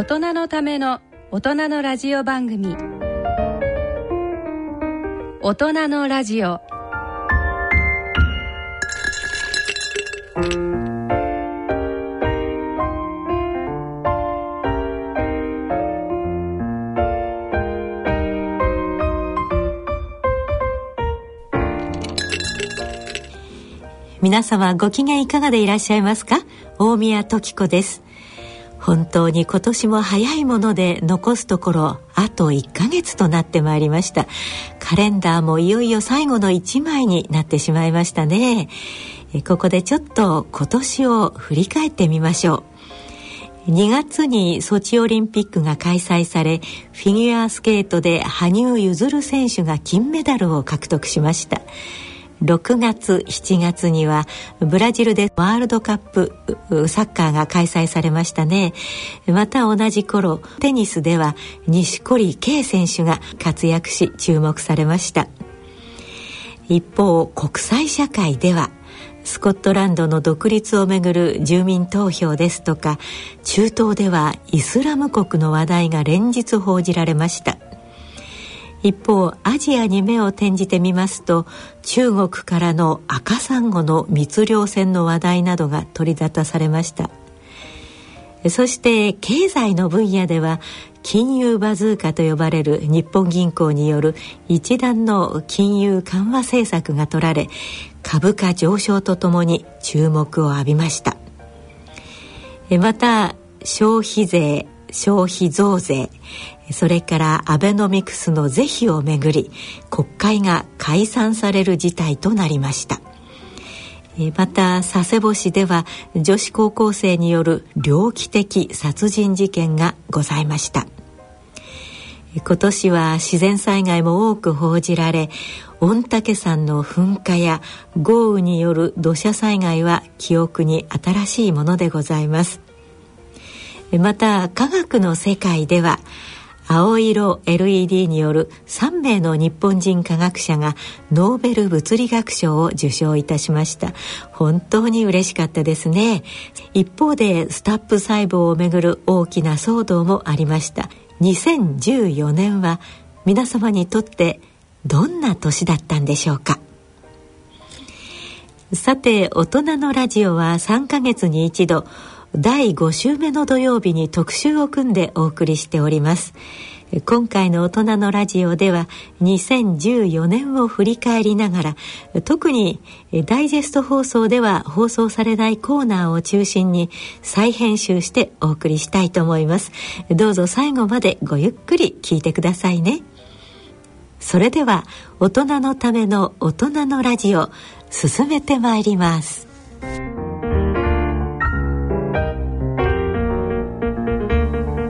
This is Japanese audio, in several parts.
大人のための大人のラジオ番組。大人のラジオ。皆様ご機嫌いかがでいらっしゃいますか？大宮時子です。本当に今年も早いもので残すところあと1ヶ月となってまいりました。カレンダーもいよいよ最後の1枚になってしまいましたね。ここでちょっと今年を振り返ってみましょう。2月にソチオリンピックが開催されフィギュアスケートで羽生結弦選手が金メダルを獲得しました。6月7月にはブラジルでワールドカップサッカーが開催されましたね。また同じ頃テニスでは錦織圭選手が活躍し注目されました。一方国際社会ではスコットランドの独立をめぐる住民投票ですとか中東ではイスラム国の話題が連日報じられました。一方アジアに目を転じてみますと中国からの赤サンゴの密漁船の話題などが取り沙汰されました。そして経済の分野では金融バズーカと呼ばれる日本銀行による一段の金融緩和政策が取られ株価上昇とともに注目を浴びました。また消費税消費増税それからアベノミクスの是非をめぐり国会が解散される事態となりました。また佐世保市では女子高校生による猟奇的殺人事件がございました。今年は自然災害も多く報じられ御嶽山の噴火や豪雨による土砂災害は記憶に新しいものでございます。また科学の世界では青色 LED による3名の日本人科学者がノーベル物理学賞を受賞いたしました。本当に嬉しかったですね。一方でスタップ細胞をめぐる大きな騒動もありました。2014年は皆様にとってどんな年だったんでしょうか。さて大人のラジオは3ヶ月に一度。第5週目の土曜日に特集を組んでお送りしております。今回の大人のラジオでは2014年を振り返りながら特にダイジェスト放送では放送されないコーナーを中心に再編集してお送りしたいと思います。どうぞ最後までごゆっくり聞いてくださいね。それでは大人のための大人のラジオ進めてまいります。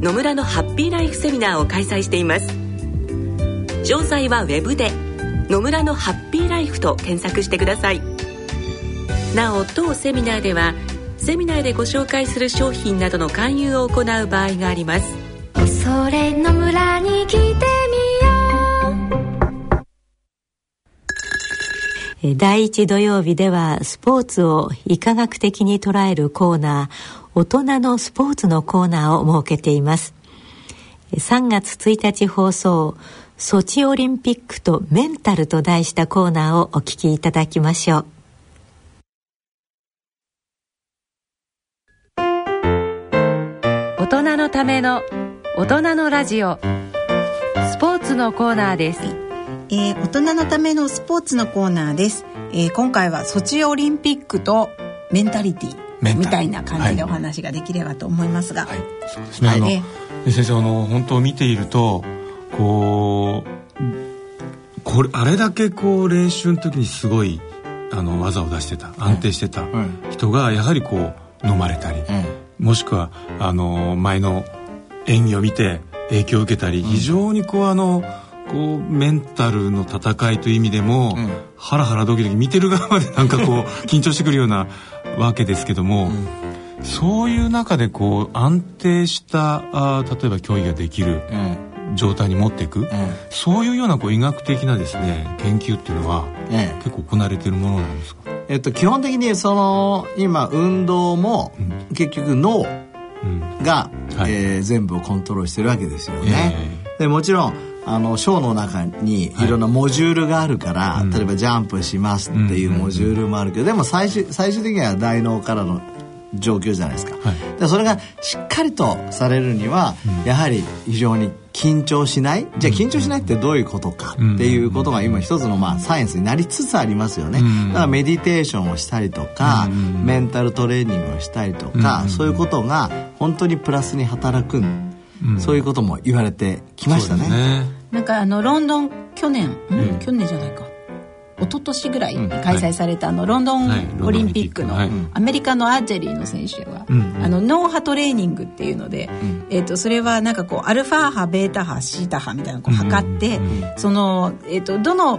野村のハッピーライフセミナーを開催しています。詳細はウェブで「野村のハッピーライフ」と検索してください。なお当セミナーではセミナーでご紹介する商品などの勧誘を行う場合があります。それの村に来てみよう。第一土曜日ではスポーツを医科学的に捉えるコーナー大人のスポーツのコーナーを設けています。3月1日放送ソチオリンピックとメンタルと題したコーナーをお聞きいただきましょう。大大人のための大人のラジオ。スポーツのコーナーです、えー、大人のためのスポーツのコーナーです、えー、今回はソチオリンピックとメンタリティみたいな感じでお話ができればと思いますが、はい、はい、あの、えー、先生あの本当見ているとこうこれあれだけこう練習の時にすごいあの技を出してた安定してた人がやはりこう飲まれたり、もしくはあの前の演技を見て影響を受けたり、非常にこうあのこうメンタルの戦いという意味でも、ハラハラドキドキ見てる側までなんかこう 緊張してくるようなわけですけども、そういう中でこう安定したあ例えば競技ができる、状態に持っていく、うん、そういうようなこう医学的なですね研究っていうのは、ええ、結構行われているものなんですか、えっと、基本的にその今運動も結局脳が、うえー、全部をコントロールしてるわけですよね。えー、でもちろんあのショーの中にい。ろんなモジュールがあるから、はい、例えばジャンプしますっていうモジュールもあるけど、でも最終最終的には大脳からの状況じゃないですか。はい、でそれがしっかりとされるには、うん、やはり非常に緊張しない？じゃあ緊張しないってどういうことかっていうことが今一つのまあサイエンスになりつつありますよね。だからメディテーションをしたりとか、メンタルトレーニングをしたりとか、そういうことが本当にプラスに働く、そういうことも言われてきましたね。ね。なんかあのロンドン去年、うん、去年じゃないか。一昨年ぐらいに開催された、あのロンドンオリンピックのアメリカのアーチェリーの選手は、あの脳波トレーニングっていうので、えー、とそれはなんかこうアルファ波ベータ波シータ波みたいなのを測って、その、えー、とどの、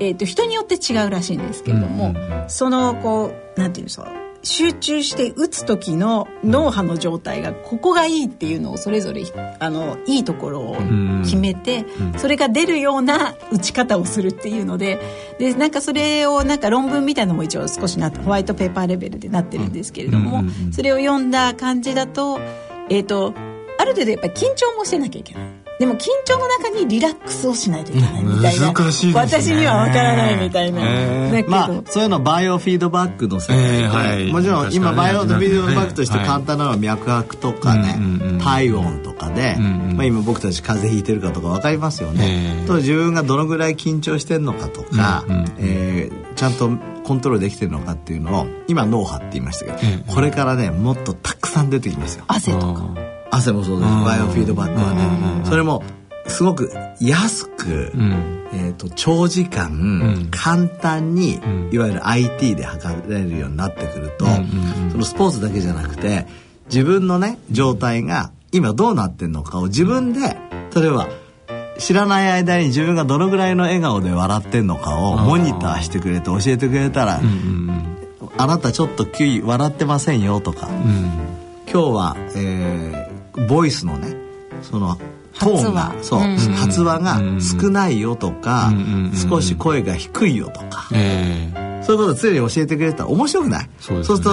えー、と人によって違うらしいんですけれども、そのこうなんていうんですか集中して打つ時の脳波の状態がここがいいっていうのをそれぞれあのいいところを決めてそれが出るような打ち方をするっていうのででなんかそれをなんか論文みたいなのも一応少しなホワイトペーパーレベルでなってるんですけれどもそれを読んだ感じだとえっ、ー、とある程度やっぱり緊張もしてなきゃいけない。でも緊張の中にリラックスをしないといけないみたいな、難しい、ね、私にはわからないみたいな、えー、まあそういうのバイオフィードバックの世界で、えーはい、もちろん今バイオフィードバックとして簡単なのは脈拍とかね、はい、体温とかで、うんうん、まあ、今僕たち風邪ひいてるかとか分かりますよね、えー、と自分がどのぐらい緊張してるのかとか、うんうん、えー、ちゃんとコントロールできてるのかっていうのを今脳波って言いましたけど、これからねもっとたくさん出てきますよ。汗とか汗もそうです。バイオフィードバックはね。それもすごく安く、うん、えーと、長時間、うん、簡単に、うん、いわゆる IT で測れるようになってくると、そのスポーツだけじゃなくて自分のね状態が今どうなってんのかを自分で例えば知らない間に自分がどのぐらいの笑顔で笑ってんのかをモニターしてくれて教えてくれたら「あなたちょっとキュイ笑ってませんよ」とか、今日は、えー、ボイスのねそのトーンがそう、うん、発話が少ないよとか、少し声が低いよとか、えー、そういうことを常に教えてくれたら面白くない？そう、ね,、すると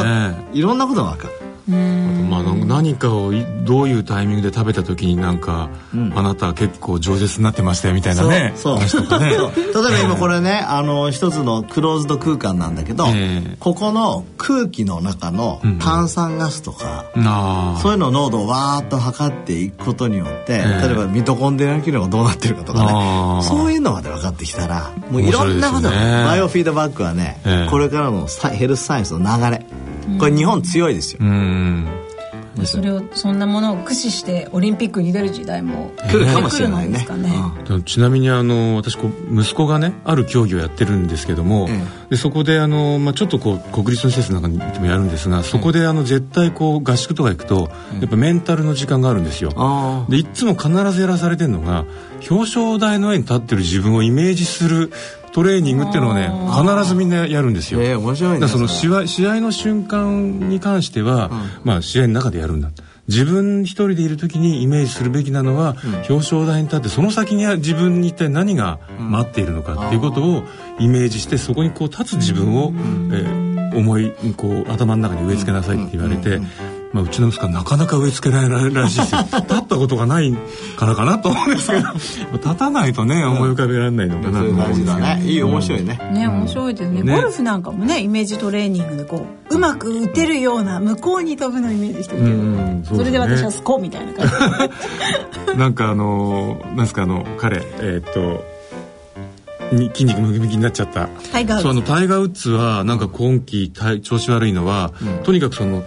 いろんなことが分かる。まあ、何かをどういうタイミングで食べた時になんか、うん、あなた結構饒舌になってましたよみたいなね。そう話とかね。例えば今これねあの一つのクローズド空間なんだけど、えー、ここの空気の中の炭酸ガスとか、うん、そういうの濃度をわーっと測っていくことによって、えー、例えばミトコンドリア機能がどうなってるかとかね。そういうのまで分かってきたらもういろんなこと、ね、バイオフィードバックはね、えー、これからのヘルスサイエンスの流れこれ日本強いですよ。それをそんなものを駆使してオリンピックに出る時代も来るかもしれないね。ちなみにあの私こう息子がねある競技をやってるんですけども、でそこであの、まあ、ちょっとこう国立の施設なんかに行ってもやるんですがそこであの絶対こう合宿とか行くと、やっぱメンタルの時間があるんですよ。でいつも必ずやらされてるのが表彰台の上に立ってる自分をイメージするトレーニングっていうのをね必ずみんなやるんですよ。えー、面白いね。その試合試合の瞬間に関しては、うん、まあ試合の中でやるんだ。自分一人でいる時にイメージするべきなのは、うん、表彰台に立ってその先には自分に一体何が待っているのかっていうことをイメージしてそこにこう立つ自分を、うん、えー、思いこう頭の中に植え付けなさいって言われて。まあ、うちの息子はなかなか植え付けられないらしいですよ。立ったことがないからかなと思うんですけど。立たないとね思い浮かべられないのかなと思うんですけど、ね、いい面白いね。ね面白いですね、ゴルフなんかもねイメージトレーニングでこううまく打てるような向こうに飛ぶのイメージしてるけど、ね、それで私はスコみたいな感じ。なんかあのなんですかあの彼えー、っとに筋肉ムキムキになっちゃった。タイガーウッズ。そうあのタイガー・ウッズはなんか今季調子悪いのは、うん、とにかくその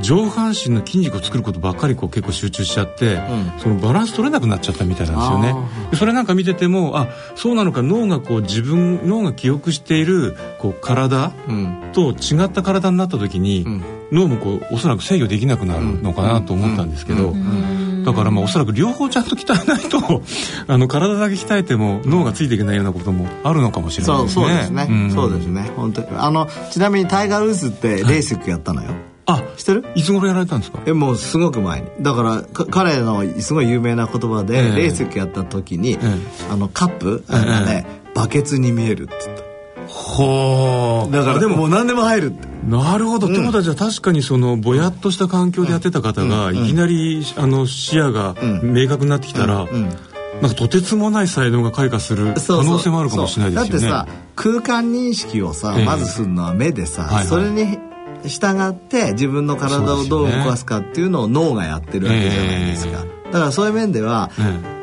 上半身の筋肉を作ることばっかりこう結構集中しちゃって、うん、そのバランス取れなくなっちゃったみたいなんですよね。それなんか見ててもあそうなのか脳がこう自分脳が記憶しているこう体と違った体になった時に、うん、脳もこうおそらく制御できなくなるのかなと思ったんですけど、だからまあおそらく両方ちゃんと鍛えないと あの体だけ鍛えても脳がついていけないようなこともあるのかもしれないですね。そうですね。うん、そうですね。本当あのちなみにタイガー・ウーズってレーシックやったのよ。はいあ知ってる？いつ頃やられたんですか？えもうすごく前に。だから彼のすごい有名な言葉で、えー、レースやった時に、えー、あのカップ、えー、ねバケツに見えるって言った。ほうだからでももう何でも入るって。なるほど、うん、ってことはじゃあ確かにそのぼやっとした環境でやってた方が、いきなりあの視野が明確になってきたら、なんかとてつもない才能が開花する可能性もあるかもしれないですよね。だってさ空間認識をさ、まずするのは目でさ、それに従って自分の体をどう動かすかっていうのを脳がやってるわけじゃないですか。だからそういう面では、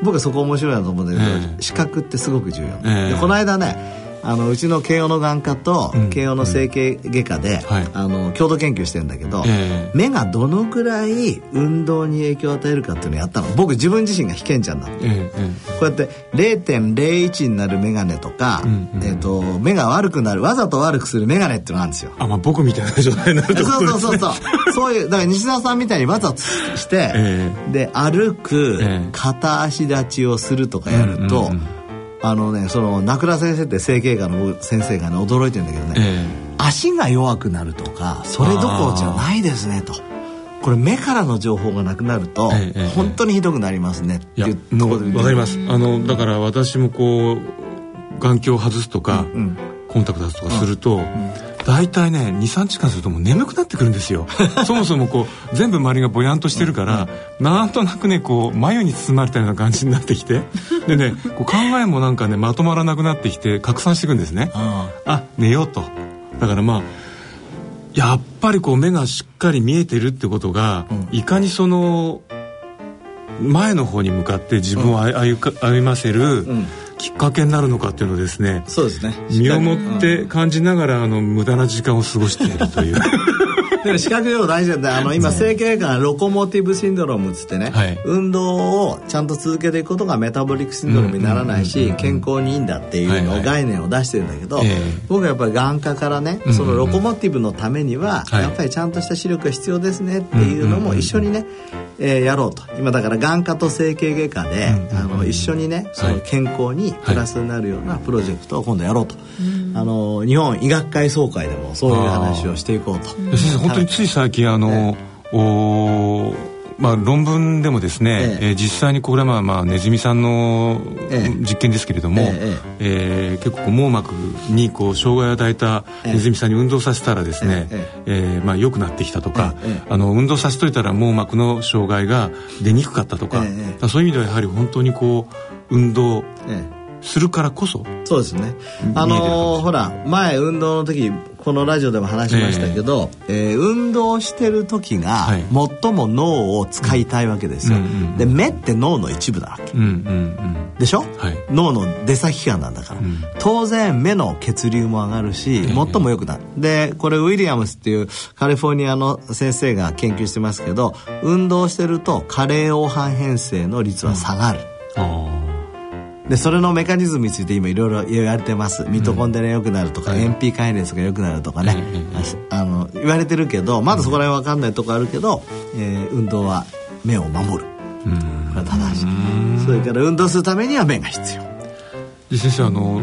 僕はそこ面白いなと思うんだけど、視覚ってすごく重要。でこの間ねあのうちの慶応の眼科と慶応の整形外科で、あの共同研究してるんだけど、目がどのくらい運動に影響を与えるかっていうのをやったの。僕自分自身が被験者になって、こうやって0.01になる眼鏡とか、えー、と目が悪くなるわざと悪くする眼鏡っていうのがあるんですよ。あ、まあ、僕みたいな状態になるとそうそうそうそう。そういうだから西澤さんみたいにわざとして、で歩く、片足立ちをするとかやると、あのねその名倉先生って整形外の先生がね驚いてるんだけどね、えー、足が弱くなるとかそれどころじゃないですねと。これ目からの情報がなくなると、えー、本当にひどくなりますねっていうところでわかります。あのだから私もこう眼鏡を外すとか、うんうん、コンタクト外すとかすると、うんうん大体ね23時間するともう眠くなってくるんですよ。そもそもこう全部周りがぼやんとしてるから、うん、なんとなくねこう眉に包まれたような感じになってきて。でねこう考えもなんかねまとまらなくなってきて拡散していくんですね。あ寝ようと。だからまあやっぱりこう目がしっかり見えてるってことが、うん、いかにその前の方に向かって自分を歩,、歩ませる、うんきっかけになるのかっていうのをですねそうですね。身をもって感じながら、あの無駄な時間を過ごしているというでも視覚情報大事だあの今整形外科ロコモティブシンドロームっつってね、はい、運動をちゃんと続けていくことがメタボリックシンドロームにならないし健康にいいんだっていうのを概念を出してるんだけど、僕はやっぱり眼科からねそのロコモティブのためにはやっぱりちゃんとした視力が必要ですねっていうのも一緒にね、えー、やろうと。今だから眼科と整形外科で、あの一緒にねその健康にプラスになるようなプロジェクトを今度やろうと、あの日本医学会総会でもそういう話をしていこうと。先生本当につい最近あの、おまあ、論文でもですね、ええ。えー、実際にこれはまあ、まあ、ネズミさんの実験ですけれども、えええー、結構網膜にこう障害を与えたネズミさんに運動させたらですね、ええー、まあ、良くなってきたとか、あの運動させといたら網膜の障害が出にくかったとか,、そういう意味ではやはり本当にこう運動、するからこそ。そうですね。あのー、ほら前運動の時このラジオでも話しましたけど、えー、えー、運動してる時が最も脳を使いたいわけですよ、で目って脳の一部だわけ、うんうんうん、でしょ、はい、脳の出先機関なんだから、うん、当然目の血流も上がるし、最も良くなる。でこれウィリアムスっていうカリフォルニアの先生が研究してますけど運動してると加齢黄斑変性の率は下がる、うんでそれのメカニズムについて今いろいろ言われてます。ミトコンデリア良くなるとか、うん、MP 解熱が良くなるとかね、あの言われてるけどまだそこら辺分かんないとこあるけど、えー、運動は目を守る。これは正しい。それから運動するためには目が必要。先生あの、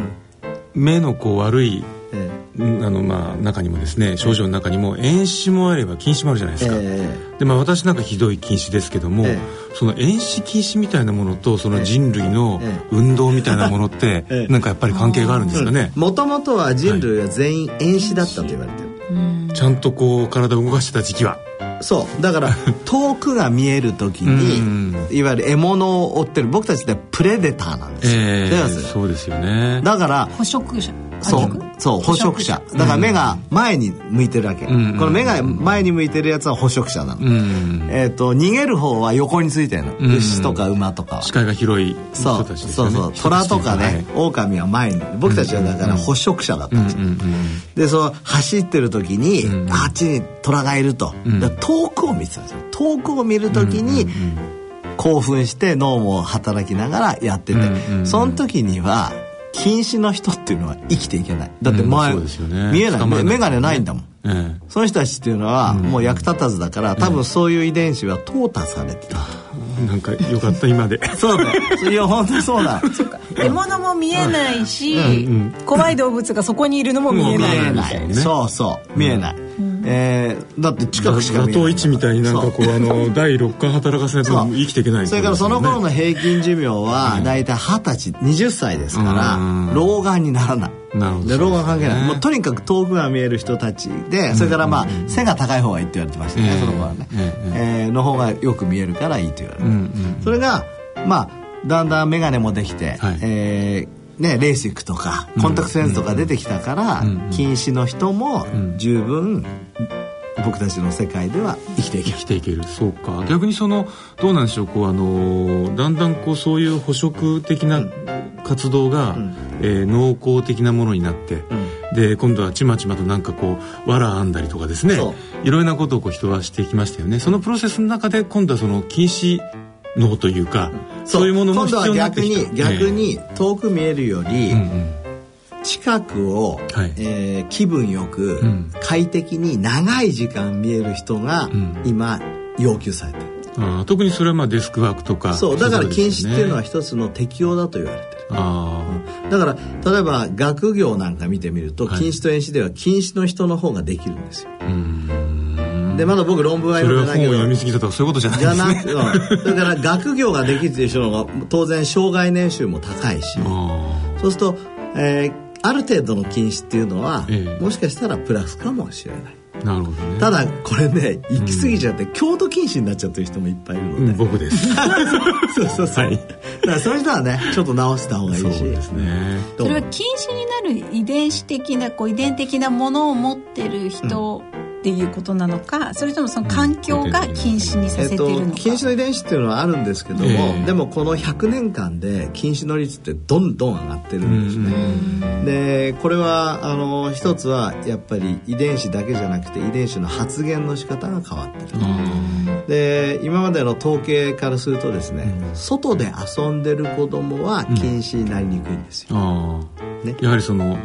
目のこう悪いあのまあ中にもですね症状の中にも遠視もあれば近視もあるじゃないですか、えー、でまあ私なんかひどい近視ですけども、えー、その遠視近視みたいなものとその人類の運動みたいなものって、えー、なんかやっぱり関係があるんですかね。もともとは人類は全員遠視だったと言われてる、はい、ちゃんとこう体を動かしてた時期は。そう。だから 遠くが見える時にいわゆる獲物を追ってる僕たちってプレデターなんですよ、えー、そうですよね。だから捕食者そう。そう捕食者。だから目が前に向いてるわけ、うん、この目が前に向いてるやつは捕食者なの、うん、えっ、ー、と逃げる方は横についてるの、うん、牛とか馬とか視界が広い人たちですよね。そうそう。虎とかね、はい、狼は前に。僕たちはだから捕食者だったんですよ、でそう走ってる時に、あっちに虎がいると、遠くを見てたんですよ。遠くを見る時に、興奮して脳も働きながらやってて、その時には近視の人っていうのは生きていけない。だって前、うんね、見えない。眼鏡ないんだもん、ええ、その人たちっていうのはもう役立たずだから多分そういう遺伝子は淘汰されてた、なんかよかった今で。そうだいや本当にそうだ。そうか。獲物も見えないし、うんうん、怖い動物がそこにいるのも見えない見えない、ね、そうそう。見えない、うんえー、だって近くしか見えない打倒みたいになんかこうあの第六感働かせないと生きていけない、ね、それからその頃の平均寿命は大体二十歳20歳ですから老眼にならない。なるほど。で老眼関係ない、もうとにかく遠くが見える人たちでそれからまあ、背が高い方がいいって言われてましたね、その頃はね、えー、の方がよく見えるからいいと言われて、それがまあだんだん眼鏡もできて、はい、えーね、レーシックとかコンタクトレンズとか出てきたから、近視の人も十分僕たちの世界では生きていける。生きていける。そうか。逆にそのどうなんでしょう。こうあのだんだんこうそういう捕食的な活動が、うん、えー、農耕的なものになって、うん、で今度はちまちまとなんかこう藁編んだりとかですね。いろいろなことをこう人はしていきましたよね。そのプロセスの中で今度はその禁止脳というか、そう。いうものも必要になってきた。逆に逆に遠く見えるより、近くを、はい、えー、気分よく、快適に長い時間見える人が、今要求されてる。あ特にそれはまあデスクワークとかそう。だから禁止っていうのは一つの適用だと言われてる。あ、うん、だから例えば学業なんか見てみると、禁止と遠視では禁止の人の方ができるんですよでまだ僕論文は読んでないけど。それは本を読みすぎたとかそういうことじゃないですね。じゃなく、うん、だから学業ができるっていう人の方が当然障害年収も高いし。そうすると、えー、ある程度の禁止っていうのは、ええ、もしかしたらプラスかもしれない。なるほどね。ただこれね行き過ぎちゃって、うん、京都禁止になっちゃってる人もいっぱいいるので、うん、僕です。そうそうそう、はい、だからそういう人はねちょっと直した方がいいし。そうですね。それは禁止になる遺伝子的なこう遺伝的なものを持ってる人、うんっていうことなのかそれともその環境が禁止にさせてるのか、えっと、禁止の遺伝子っていうのはあるんですけども、えー、でもこの100年間で禁止の率ってどんどん上がってるんですね。でこれはあの一つはやっぱり遺伝子だけじゃなくて遺伝子の発現の仕方が変わってる。で今までの統計からするとですね、外で遊んでる子供は禁止になりにくいんですよ。ね、やはりその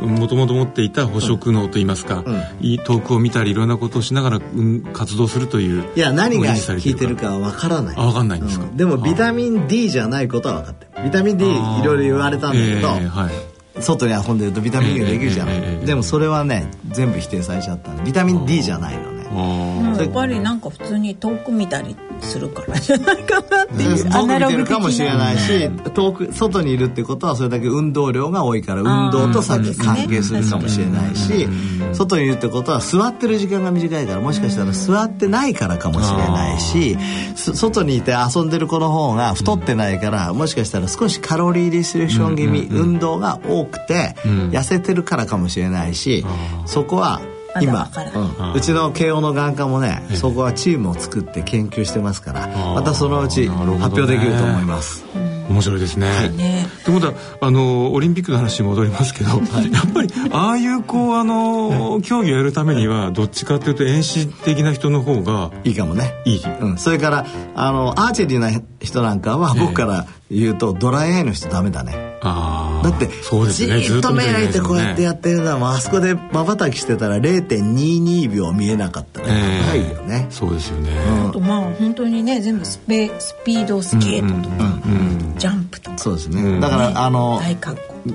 もともと持っていた捕食能といいますか、うん。遠くを見たりいろんなことをしながら、うん、活動するといういや何が効いてるかは分からない。あ分かんないんですか、うん、でもビタミン D じゃないことは分かってる。ビタミン D いろいろ言われたんだけど、えーはい、外に遊んでるとビタミン D ができるじゃん、えーえー、でもそれはね全部否定されちゃった。ビタミン D じゃないのね。やっぱりなんか普通に遠く見たりするからじゃないかなっていうアナログかもしれないし遠く外にいるってことはそれだけ運動量が多いから運動とさっき関係するかもしれないし外にいるってことは座ってる時間が短いからもしかしたら座ってないからかもしれないし外にいて遊んでる子の方が太ってないからもしかしたら少しカロリーリストリクション気味運動が多くて痩せてるからかもしれないしそこは今、うん、うちの慶応の眼科もね、そこはチームを作って研究してますからまたそのうち発表できると思います。面白いですね。はい、ね。ってことはあのオリンピックの話に戻りますけど、はい、やっぱりああいうこうあの、競技をやるためにはどっちかというと遠視的な人の方がいいかもね。いい。うん、それからあのアーチェリーな人なんかは僕から言うと、ドライアイの人ダメだね。だってそうです、ね、じっと目開いてこうやってやってるのは、あそこでまばたきしてたら0.22秒見えなかったら長いよね、そうですよね、あとまあ本当にね全部スペスピードスケートとか、ジャンプとか。そうですね、だから、あの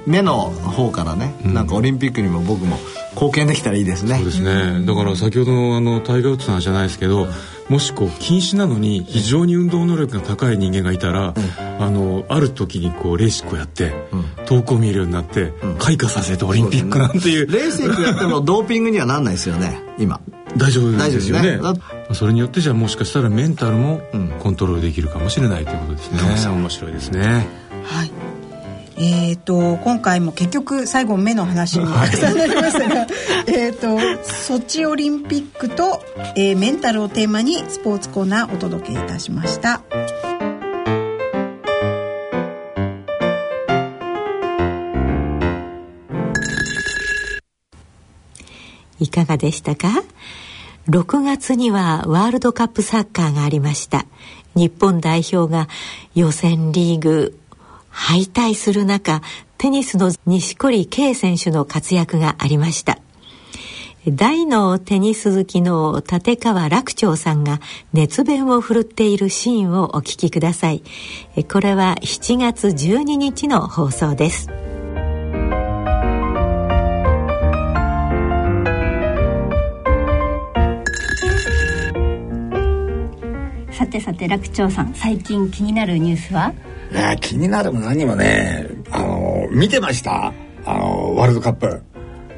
目の方からね、なんかオリンピックにも僕も貢献できたらいいですね。そうですね。だから先ほどのあのタイガー・ウッズの話じゃないですけど、もしこう禁止なのに非常に運動能力が高い人間がいたら、あのある時にこうレーシックをやって、遠くを見えるようになって、開花させてオリンピックなんていう。レーシックやってもドーピングにはなんないですよね今。大丈夫ですよね、ね、それによってじゃあもしかしたらメンタルもコントロールできるかもしれないということですね、うん、面白いですね。はいえーと、今回も結局最後目の話にたくさんなりましたがえっとソチオリンピックと、えー、メンタルをテーマにスポーツコーナーお届けいたしました。いかがでしたか？6月にはワールドカップサッカーがありました。日本代表が予選リーグ敗退する中テニスの錦織圭選手の活躍がありました。大のテニス好きの立川楽長さんが熱弁を振るっているシーンをお聞きください。これは7月12日の放送です。さてさて楽長さん最近気になるニュースは？ね気になるも何もねあの見てました？あのワールドカップ。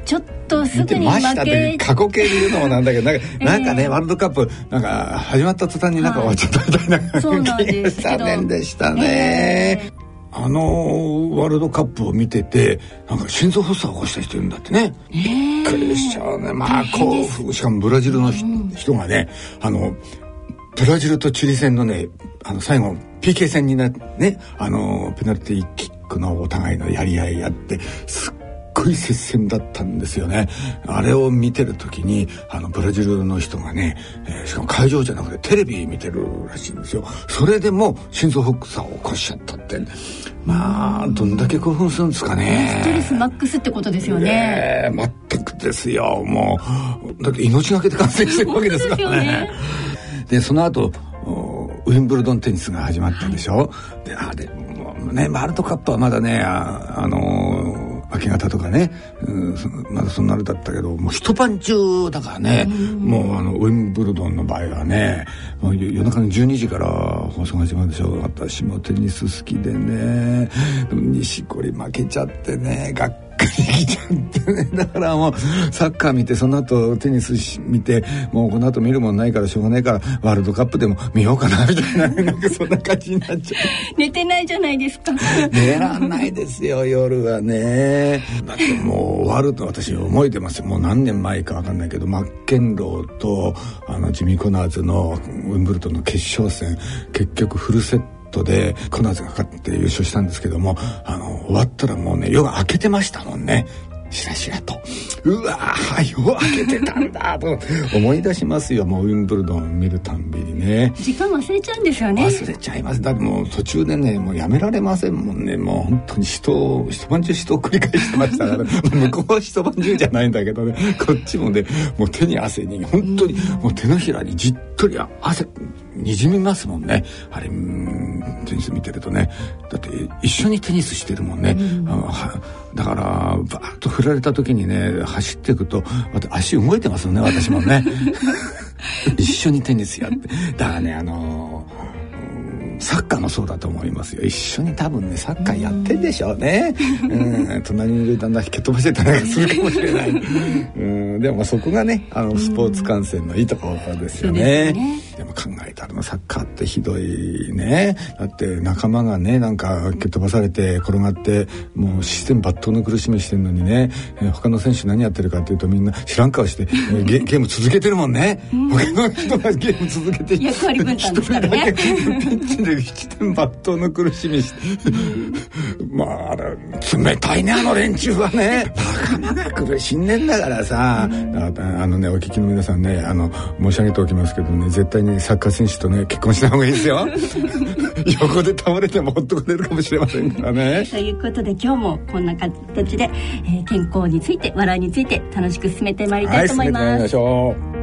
ちょっとすぐに負け。過去形で言うのもなんだけどなんか えー、なんかねワールドカップなんか始まった途端になんか終わっちゃったみたいな、はい、そうなんです残念 でしたね、えーあのワールドカップを見ててなんか心臓発作を起こした人いるんだってね、えー、びっくりしちゃうね。まあこうしかもブラジルの、うん、人がねあのブラジルとチリ戦のね、あの、最後、PK 戦になって、ね、あの、ペナルティーキックのお互いのやり合いやって、すっごい接戦だったんですよね。あれを見てる時に、あの、ブラジルの人がね、えー、しかも会場じゃなくてテレビ見てるらしいんですよ。それでも心臓発作を起こしちゃったって。まあ、どんだけ興奮するんですかね。ストレスマックスってことですよね。ね全くですよ。もう、だって命がけで感染してるわけですからね。でその後ウィンブルドンテニスが始まったでしょ、はい、であでねワールドカップはまだねあ、あのー明け方とかね、うん、まだそんなあれだったけどもう一晩中だからね、もうあのウィンブルドンの場合はねもう夜中の12時から放送が始まるでしょ。私もテニス好きでね。錦織負けちゃってねがっちゃってねだからもうサッカー見てその後テニス見てもうこの後見るもんないからしょうがないからワールドカップでも見ようかなみたいななんかそんな感じになっちゃう寝てないじゃないですか。寝らんないですよ夜はね。だってもうワールド私覚えてますよ。もう何年前か分かんないけどマッケンローとあのジミー・コナーズのウィンブルドンの決勝戦結局フルセットトでコナーズが勝って優勝したんですけどもあの終わったらもうね夜が明けてましたもんね。しらしらと。うわー夜明けてたんだと。思い出しますよ。もうウィンブルドン見るたんびにね。時間忘れちゃうんですよね。忘れちゃいます。だってもう途中でねもうやめられませんもんね。もう本当に人一晩中人を繰り返してましたから 向こうは一晩中じゃないんだけどね。こっちもねもう手に汗に本当にもう手のひらにじっとり汗にじみますもんね。あれテニス見てるとね。だって一緒にテニスしてるもんね、うん、だからバーッと振られた時にね走っていくと足動いてますよね私もね。一緒にテニスやって。だからねあのーサッカーもそうだと思いますよ。一緒に多分ねサッカーやってんでしょうね、うん、隣にいる旦那引き飛ばしてたりするかもしれない、うん、でもまあそこがねあのスポーツ観戦のいいところですよね。ね、でも考えたらサッカーってひどいね。だって仲間がねなんか蹴っ飛ばされて転がってもうシステム抜刀の苦しみしてんのにね、えー、他の選手何やってるかっていうとみんな知らん顔して、えー、ゲゲーム続けてるもんね、他の人がゲーム続けて役割分担ですからね。ピッチで七点抜刀の苦しみして。まああれ冷たいねあの連中はね。仲間が苦しんでんだからさ、うん、あのねお聞きの皆さんねあの申し上げておきますけどね絶対にサッカー選手とね結婚した方がいいですよ。横で倒れてもほっとかれるかもしれませんからね。ということで今日もこんな形で、えー、健康について笑いについて楽しく進めてまいりたいと思います、はい、進めてまいりましょう